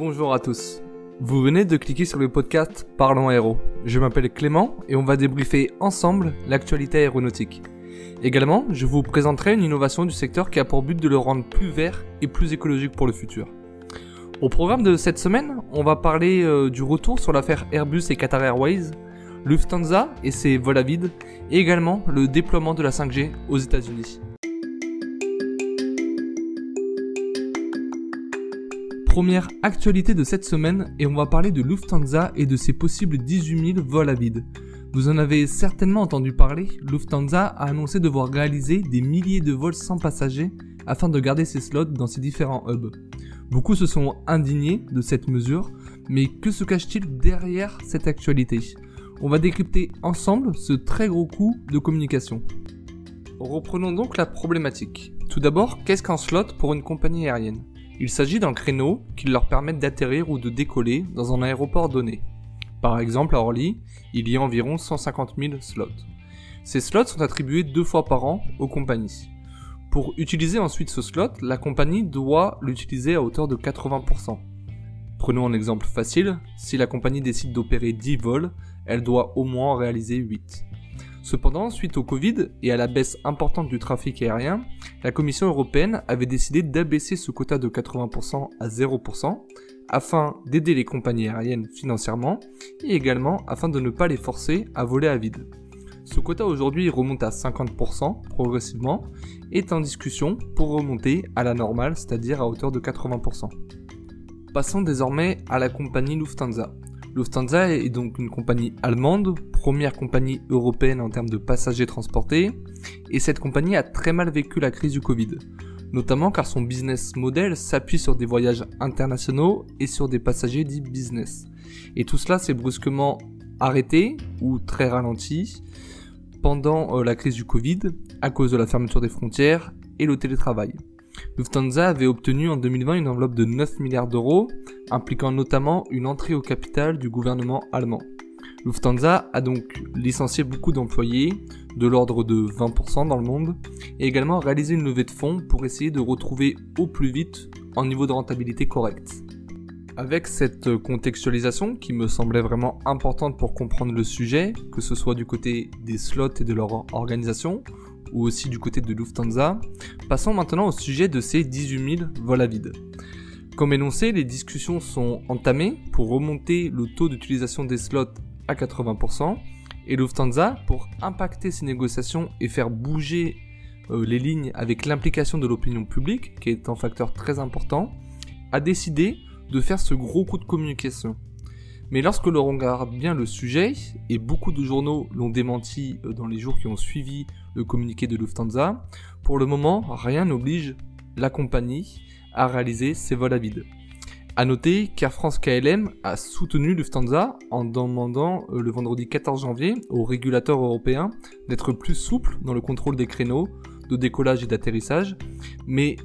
Bonjour à tous. Vous venez de cliquer sur le podcast Parlons Aéro. Je m'appelle Clément et on va débriefer ensemble l'actualité aéronautique. Également, je vous présenterai une innovation du secteur qui a pour but de le rendre plus vert et plus écologique pour le futur. Au programme de cette semaine, on va parler euh, du retour sur l'affaire Airbus et Qatar Airways, Lufthansa et ses vols à vide, et également le déploiement de la 5G aux États-Unis. Première actualité de cette semaine et on va parler de Lufthansa et de ses possibles 18 000 vols à vide. Vous en avez certainement entendu parler, Lufthansa a annoncé devoir réaliser des milliers de vols sans passagers afin de garder ses slots dans ses différents hubs. Beaucoup se sont indignés de cette mesure, mais que se cache-t-il derrière cette actualité? On va décrypter ensemble ce très gros coup de communication. Reprenons donc la problématique. Tout d'abord, qu'est-ce qu'un slot pour une compagnie aérienne? Il s'agit d'un créneau qui leur permet d'atterrir ou de décoller dans un aéroport donné. Par exemple, à Orly, il y a environ 150 000 slots. Ces slots sont attribués deux fois par an aux compagnies. Pour utiliser ensuite ce slot, la compagnie doit l'utiliser à hauteur de 80%. Prenons un exemple facile, si la compagnie décide d'opérer 10 vols, elle doit au moins réaliser 8. Cependant, suite au Covid et à la baisse importante du trafic aérien, la Commission européenne avait décidé d'abaisser ce quota de 80% à 0% afin d'aider les compagnies aériennes financièrement et également afin de ne pas les forcer à voler à vide. Ce quota aujourd'hui remonte à 50% progressivement et est en discussion pour remonter à la normale, c'est-à-dire à hauteur de 80%. Passons désormais à la compagnie Lufthansa. Lufthansa est donc une compagnie allemande, première compagnie européenne en termes de passagers transportés, et cette compagnie a très mal vécu la crise du Covid, notamment car son business model s'appuie sur des voyages internationaux et sur des passagers dits business. Et tout cela s'est brusquement arrêté ou très ralenti pendant euh, la crise du Covid à cause de la fermeture des frontières et le télétravail. Lufthansa avait obtenu en 2020 une enveloppe de 9 milliards d'euros, impliquant notamment une entrée au capital du gouvernement allemand. Lufthansa a donc licencié beaucoup d'employés, de l'ordre de 20% dans le monde, et également réalisé une levée de fonds pour essayer de retrouver au plus vite un niveau de rentabilité correct. Avec cette contextualisation qui me semblait vraiment importante pour comprendre le sujet, que ce soit du côté des slots et de leur organisation, ou aussi du côté de Lufthansa. Passons maintenant au sujet de ces 18 000 vols à vide. Comme énoncé, les discussions sont entamées pour remonter le taux d'utilisation des slots à 80%, et Lufthansa, pour impacter ces négociations et faire bouger euh, les lignes avec l'implication de l'opinion publique, qui est un facteur très important, a décidé de faire ce gros coup de communication. Mais lorsque l'on regarde bien le sujet, et beaucoup de journaux l'ont démenti euh, dans les jours qui ont suivi le communiqué de Lufthansa, pour le moment, rien n'oblige la compagnie à réaliser ses vols à vide. A noter qu'Air France KLM a soutenu Lufthansa en demandant euh, le vendredi 14 janvier aux régulateurs européens d'être plus souples dans le contrôle des créneaux de décollage et d'atterrissage, mais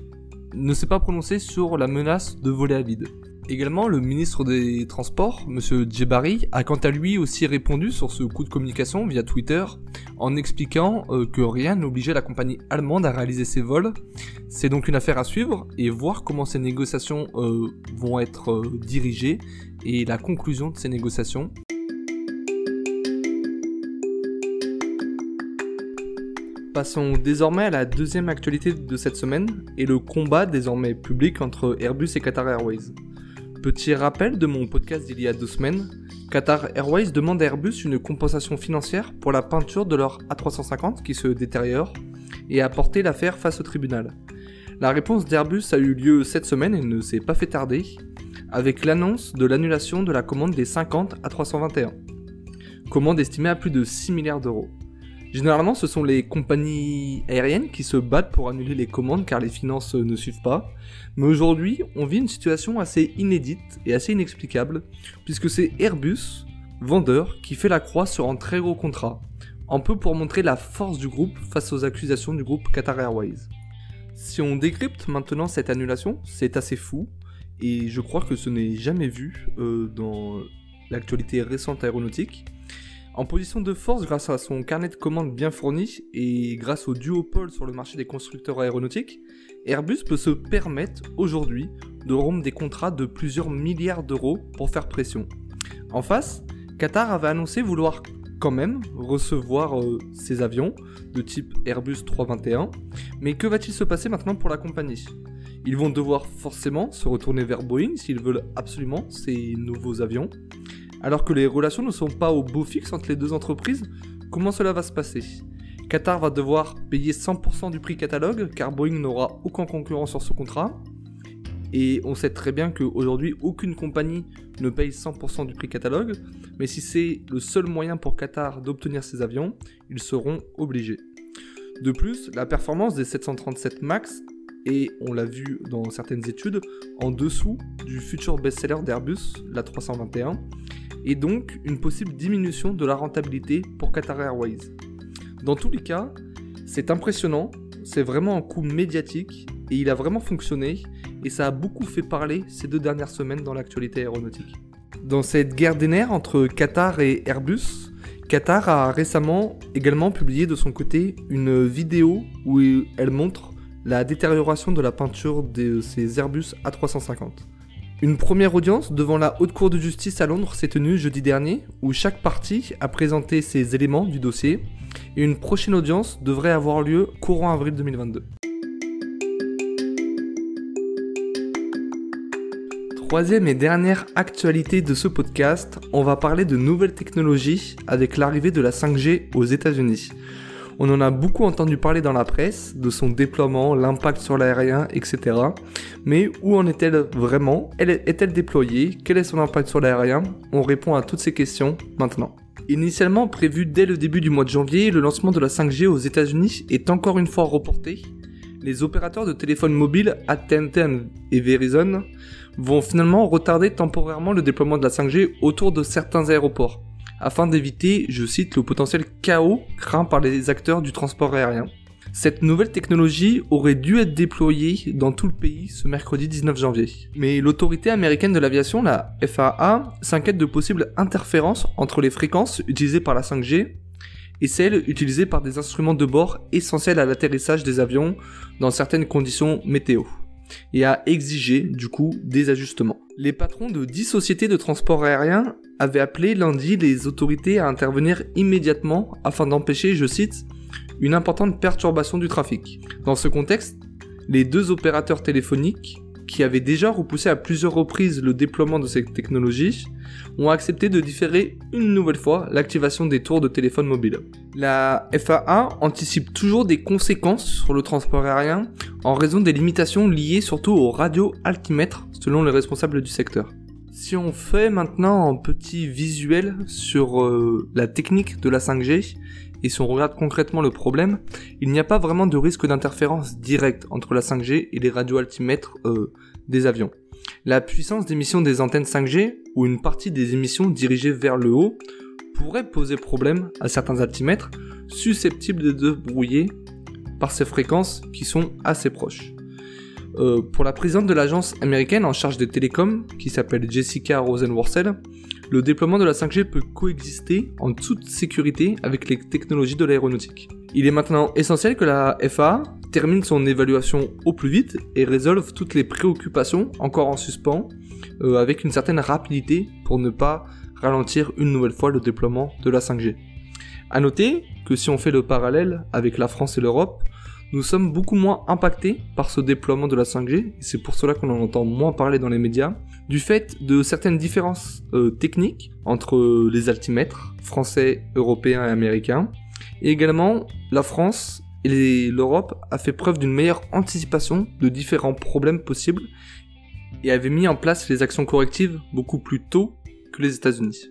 ne s'est pas prononcé sur la menace de voler à vide. Également, le ministre des Transports, M. Djebari, a quant à lui aussi répondu sur ce coup de communication via Twitter en expliquant euh, que rien n'obligeait la compagnie allemande à réaliser ses vols. C'est donc une affaire à suivre et voir comment ces négociations euh, vont être euh, dirigées et la conclusion de ces négociations. Passons désormais à la deuxième actualité de cette semaine et le combat désormais public entre Airbus et Qatar Airways. Petit rappel de mon podcast d'il y a deux semaines, Qatar Airways demande à Airbus une compensation financière pour la peinture de leur A350 qui se détériore et a porté l'affaire face au tribunal. La réponse d'Airbus a eu lieu cette semaine et ne s'est pas fait tarder, avec l'annonce de l'annulation de la commande des 50 A321. Commande estimée à plus de 6 milliards d'euros. Généralement, ce sont les compagnies aériennes qui se battent pour annuler les commandes car les finances ne suivent pas. Mais aujourd'hui, on vit une situation assez inédite et assez inexplicable, puisque c'est Airbus, vendeur, qui fait la croix sur un très gros contrat, un peu pour montrer la force du groupe face aux accusations du groupe Qatar Airways. Si on décrypte maintenant cette annulation, c'est assez fou, et je crois que ce n'est jamais vu euh, dans l'actualité récente aéronautique. En position de force grâce à son carnet de commandes bien fourni et grâce au duopole sur le marché des constructeurs aéronautiques, Airbus peut se permettre aujourd'hui de rompre des contrats de plusieurs milliards d'euros pour faire pression. En face, Qatar avait annoncé vouloir quand même recevoir euh, ces avions de type Airbus 321, mais que va-t-il se passer maintenant pour la compagnie? Ils vont devoir forcément se retourner vers Boeing s'ils veulent absolument ces nouveaux avions. Alors que les relations ne sont pas au beau fixe entre les deux entreprises, comment cela va se passer? Qatar va devoir payer 100% du prix catalogue car Boeing n'aura aucun concurrent sur ce contrat. Et on sait très bien qu'aujourd'hui, aucune compagnie ne paye 100% du prix catalogue. Mais si c'est le seul moyen pour Qatar d'obtenir ces avions, ils seront obligés. De plus, la performance des 737 MAX est, on l'a vu dans certaines études, en dessous du futur best-seller d'Airbus, la 321, et donc une possible diminution de la rentabilité pour Qatar Airways. Dans tous les cas, c'est impressionnant, c'est vraiment un coup médiatique et il a vraiment fonctionné et ça a beaucoup fait parler ces deux dernières semaines dans l'actualité aéronautique. Dans cette guerre des nerfs entre Qatar et Airbus, Qatar a récemment également publié de son côté une vidéo où elle montre la détérioration de la peinture de ses Airbus A350. Une première audience devant la Haute Cour de justice à Londres s'est tenue jeudi dernier, où chaque partie a présenté ses éléments du dossier, et une prochaine audience devrait avoir lieu courant avril 2022. Troisième et dernière actualité de ce podcast, on va parler de nouvelles technologies avec l'arrivée de la 5G aux États-Unis. On en a beaucoup entendu parler dans la presse, de son déploiement, l'impact sur l'aérien, etc. Mais où en est-elle vraiment? Est-elle déployée? Quel est son impact sur l'aérien? On répond à toutes ces questions maintenant. Initialement prévu dès le début du mois de janvier, le lancement de la 5G aux États-Unis est encore une fois reporté. Les opérateurs de téléphones mobiles AT&T et Verizon vont finalement retarder temporairement le déploiement de la 5G autour de certains aéroports afin d'éviter, je cite, le potentiel chaos craint par les acteurs du transport aérien. Cette nouvelle technologie aurait dû être déployée dans tout le pays ce mercredi 19 janvier. Mais l'autorité américaine de l'aviation, la FAA, s'inquiète de possibles interférences entre les fréquences utilisées par la 5G et celles utilisées par des instruments de bord essentiels à l'atterrissage des avions dans certaines conditions météo et a exigé du coup des ajustements. Les patrons de 10 sociétés de transport aérien avaient appelé lundi les autorités à intervenir immédiatement afin d'empêcher, je cite, une importante perturbation du trafic. Dans ce contexte, les deux opérateurs téléphoniques, qui avaient déjà repoussé à plusieurs reprises le déploiement de ces technologies, ont accepté de différer une nouvelle fois l'activation des tours de téléphone mobile. La FAA anticipe toujours des conséquences sur le transport aérien en raison des limitations liées surtout aux radio-altimètres selon les responsables du secteur. Si on fait maintenant un petit visuel sur euh, la technique de la 5G, et si on regarde concrètement le problème, il n'y a pas vraiment de risque d'interférence directe entre la 5G et les radioaltimètres euh, des avions. La puissance d'émission des antennes 5G, ou une partie des émissions dirigées vers le haut, pourrait poser problème à certains altimètres susceptibles de brouiller par ces fréquences qui sont assez proches. Euh, pour la présidente de l'agence américaine en charge des télécoms, qui s'appelle Jessica Rosenworcel, le déploiement de la 5G peut coexister en toute sécurité avec les technologies de l'aéronautique. Il est maintenant essentiel que la FAA termine son évaluation au plus vite et résolve toutes les préoccupations encore en suspens euh, avec une certaine rapidité pour ne pas ralentir une nouvelle fois le déploiement de la 5G. A noter que si on fait le parallèle avec la France et l'Europe, nous sommes beaucoup moins impactés par ce déploiement de la 5G, c'est pour cela qu'on en entend moins parler dans les médias, du fait de certaines différences euh, techniques entre les altimètres français, européens et américains, et également la France et l'Europe a fait preuve d'une meilleure anticipation de différents problèmes possibles et avait mis en place les actions correctives beaucoup plus tôt que les États-Unis.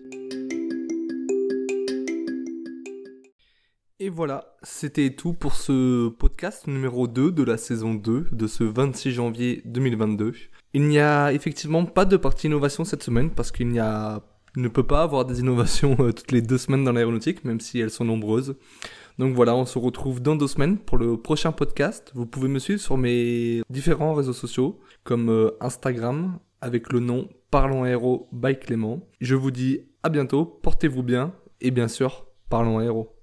Et voilà, c'était tout pour ce podcast numéro 2 de la saison 2 de ce 26 janvier 2022. Il n'y a effectivement pas de partie innovation cette semaine parce qu'il n'y a ne peut pas avoir des innovations euh, toutes les deux semaines dans l'aéronautique, même si elles sont nombreuses. Donc voilà, on se retrouve dans deux semaines pour le prochain podcast. Vous pouvez me suivre sur mes différents réseaux sociaux, comme euh, Instagram, avec le nom Parlons Aéro by Clément. Je vous dis à bientôt, portez-vous bien, et bien sûr, Parlons héros.